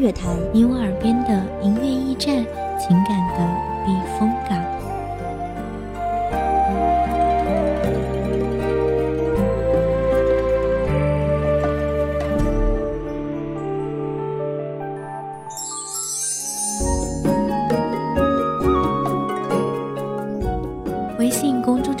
乐台，你我耳边的音乐驿站，情感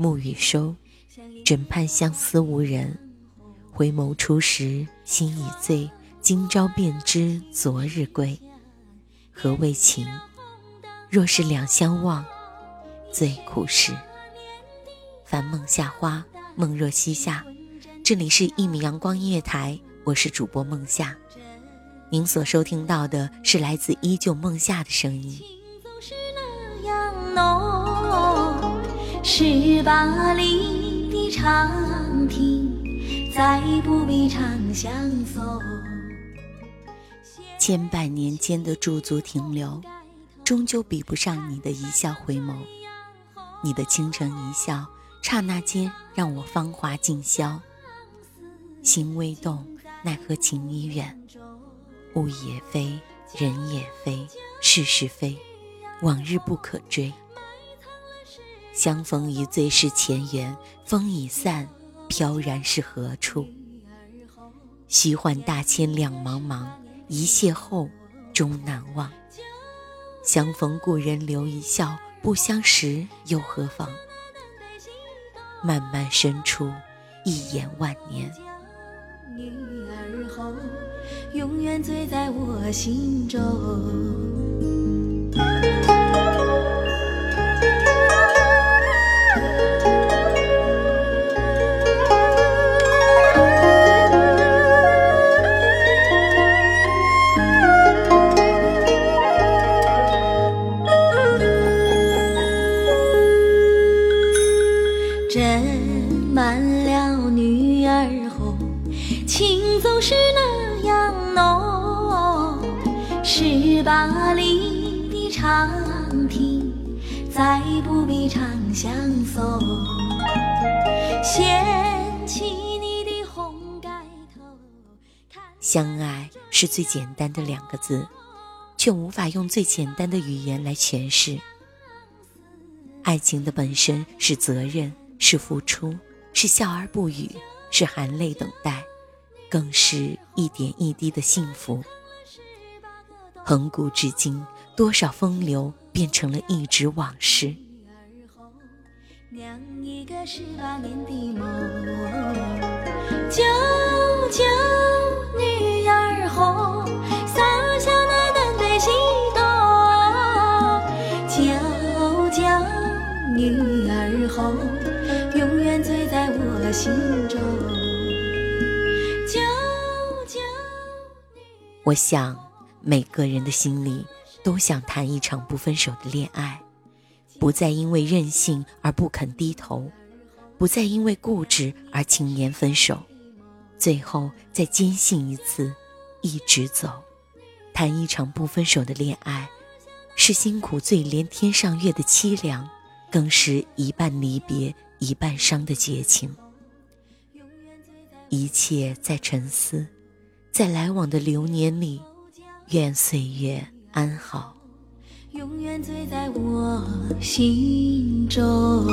暮雨收，枕畔相思无人。回眸初时心已醉，今朝便知昨日归。何谓情？若是两相望，最苦时。凡梦夏花，梦若西夏。这里是一米阳光音乐台，我是主播梦夏。您所收听到的是来自依旧梦夏的声音。是那样浓，十八里的长亭，再不必长相送。千百年间的驻足停留，终究比不上你的一笑回眸。你的倾城一笑，刹那间让我芳华尽消。心未动，奈何情已远。物也非，人也非，事是非，往日不可追。相逢一醉是前缘，风已散，飘然是何处？虚幻大千两茫茫，一邂逅终难忘。相逢故人留一笑，不相识又何妨？漫漫深处，一眼万年。女儿红，永远醉在我心中。是最简单的两个字，却无法用最简单的语言来诠释。爱情的本身是责任，是付出，是笑而不语，是含泪等待。更是一点一滴的幸福。恒古至今，多少风流变成了一纸往事。酿一个十八年的梦，九九女儿红，洒下那丹黛西东。九九女儿红，永远醉在我心中。我想，每个人的心里都想谈一场不分手的恋爱，不再因为任性而不肯低头，不再因为固执而轻言分手，最后再坚信一次，一直走。谈一场不分手的恋爱，是辛苦最连天上月的凄凉，更是一半离别一半伤的绝情。一切在沉思。在来往的流年里，愿岁月安好。永远醉在我心中。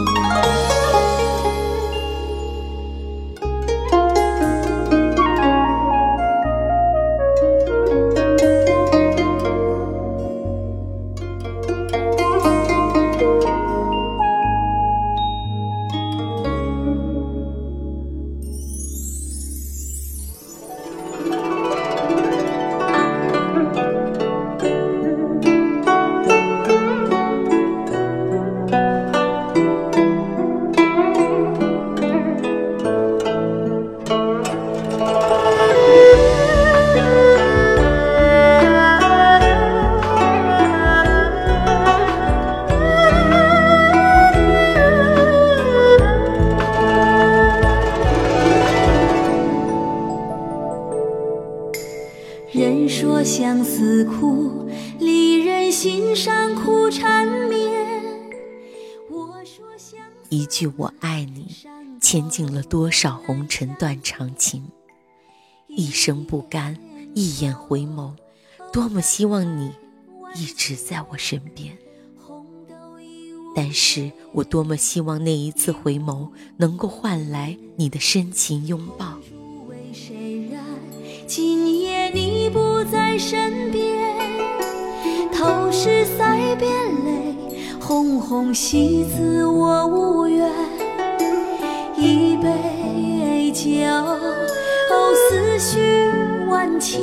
句我爱你，牵尽了多少红尘断肠情。一生不甘，一眼回眸，多么希望你一直在我身边。但是我多么希望那一次回眸，能够换来你的深情拥抱。今夜你不在身边，头是腮边泪，红红喜字我无缘。一杯酒，思绪万千，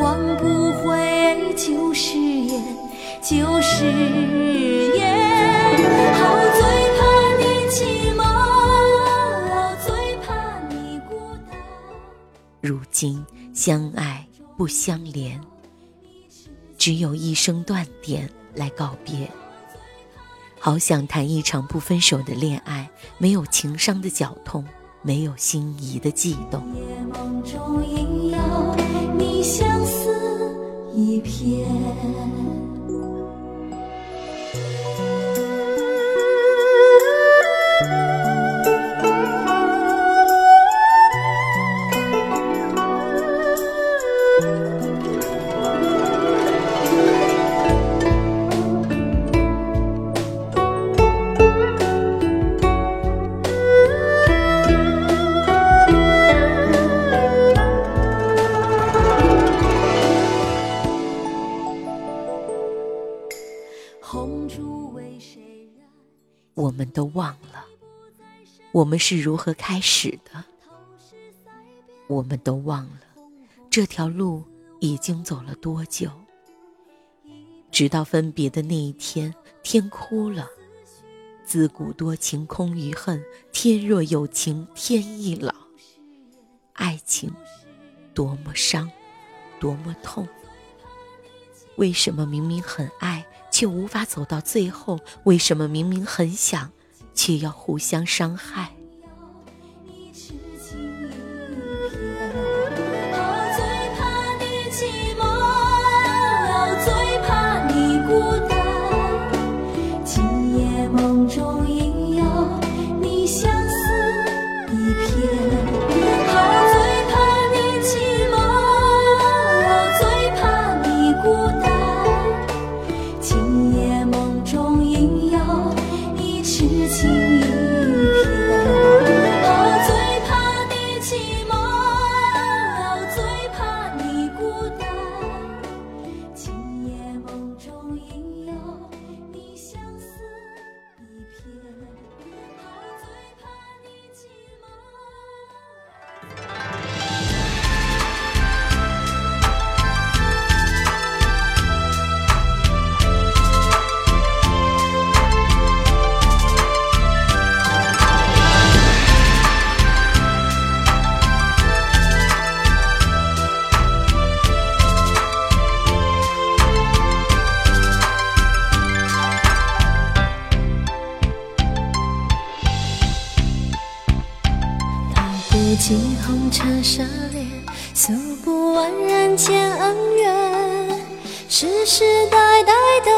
忘不回旧誓言，旧誓言。好醉。如今相爱不相连，只有一声断点来告别。好想谈一场不分手的恋爱，没有情伤的绞痛，没有心仪的悸动。夜梦中应有你相思一片。我们是如何开始的。我们都忘了，这条路已经走了多久。直到分别的那一天，天哭了。自古多情空余恨，天若有情天亦老。爱情多么伤，多么痛。为什么明明很爱？却无法走到最后，为什么明明很想，却要互相伤害？尽红尘奢恋，诉不完人间恩怨，世世代代都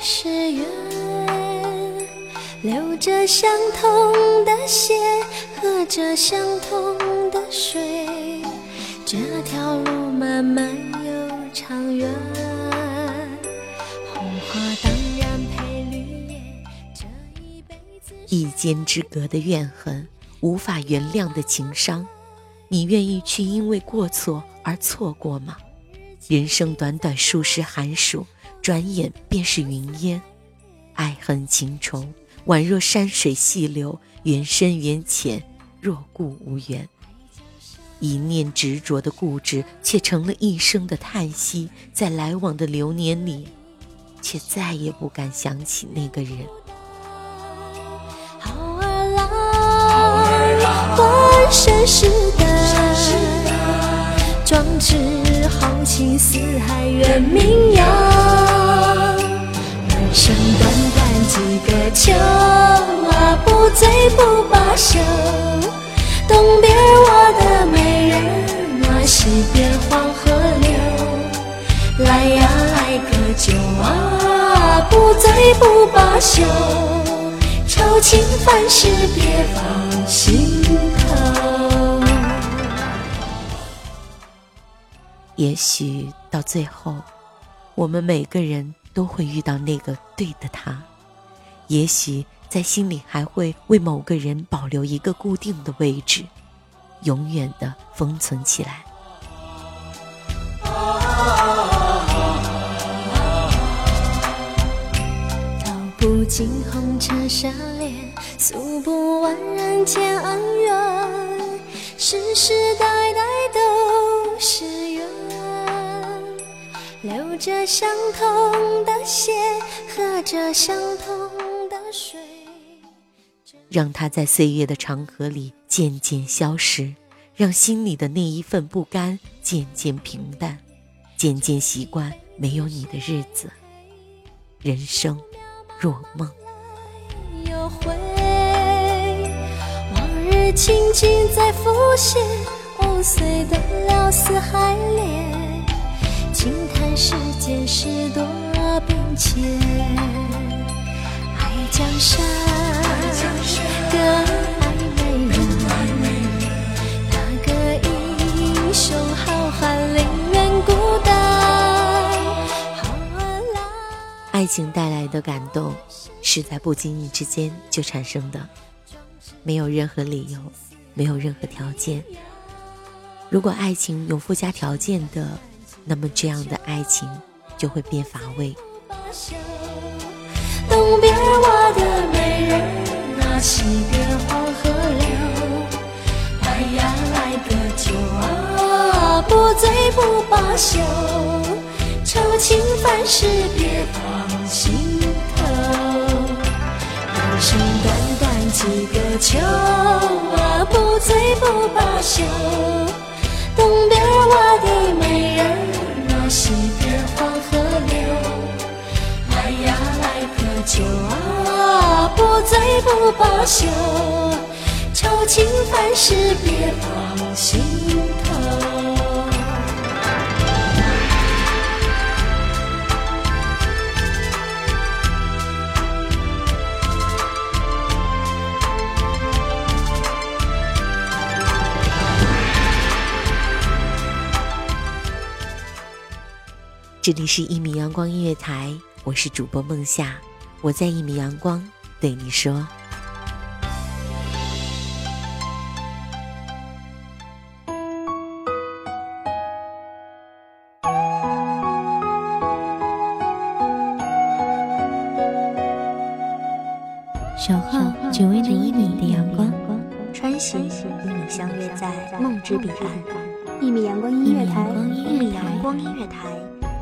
是缘。流着相同的血，喝着相同的水，这条路漫漫又长远。红花当然配绿叶，这一辈子。一间之隔的怨恨，无法原谅的情伤，你愿意去因为过错而错过吗？人生短短数十寒暑，转眼便是云烟，爱恨情仇。宛若山水细流，缘深缘浅，若故无缘。一念执着的固执，却成了一生的叹息。在来往的流年里，却再也不敢想起那个人。盛世的，壮志豪情，四海远名扬。人生短短几个秋啊，不醉不罢休。东边我的美人啊，西边黄河流。来呀来个酒啊，不醉不罢休。愁情烦事别放心也许到最后，我们每个人。都会遇到那个对的他，也许在心里还会为某个人保留一个固定的位置，永远的封存起来。道不尽红尘奢恋，诉不完人间恩怨，世世代代都是。着相同的血，喝着相同的水。让它在岁月的长河里渐渐消失，让心里的那一份不甘渐渐平淡，渐渐习惯没有你的日子。人生若梦，又回，往日情景在浮现，藕碎的了四海恋。轻叹世间事多变迁，爱江山，更爱美人。那个英雄好汉宁愿孤单。爱情带来的感动，是在不经意之间就产生的，没有任何理由，没有任何条件。如果爱情有附加条件的，那么这样的爱情就会变乏味。东边我的美人啊，西边黄河流。来呀来个酒啊，不醉不罢休。愁情烦事别放心头。人生短短几个秋啊，不醉不罢休。东边我的美人啊，西边黄河流。来呀来个酒啊，不醉不罢休。愁情烦事别放心头。这里是一米阳光音乐台，我是主播梦夏，我在一米阳光对你说。小号只为那一米的阳光，穿行与你相约在梦之彼岸。一米阳光音乐台，一米阳光音乐台。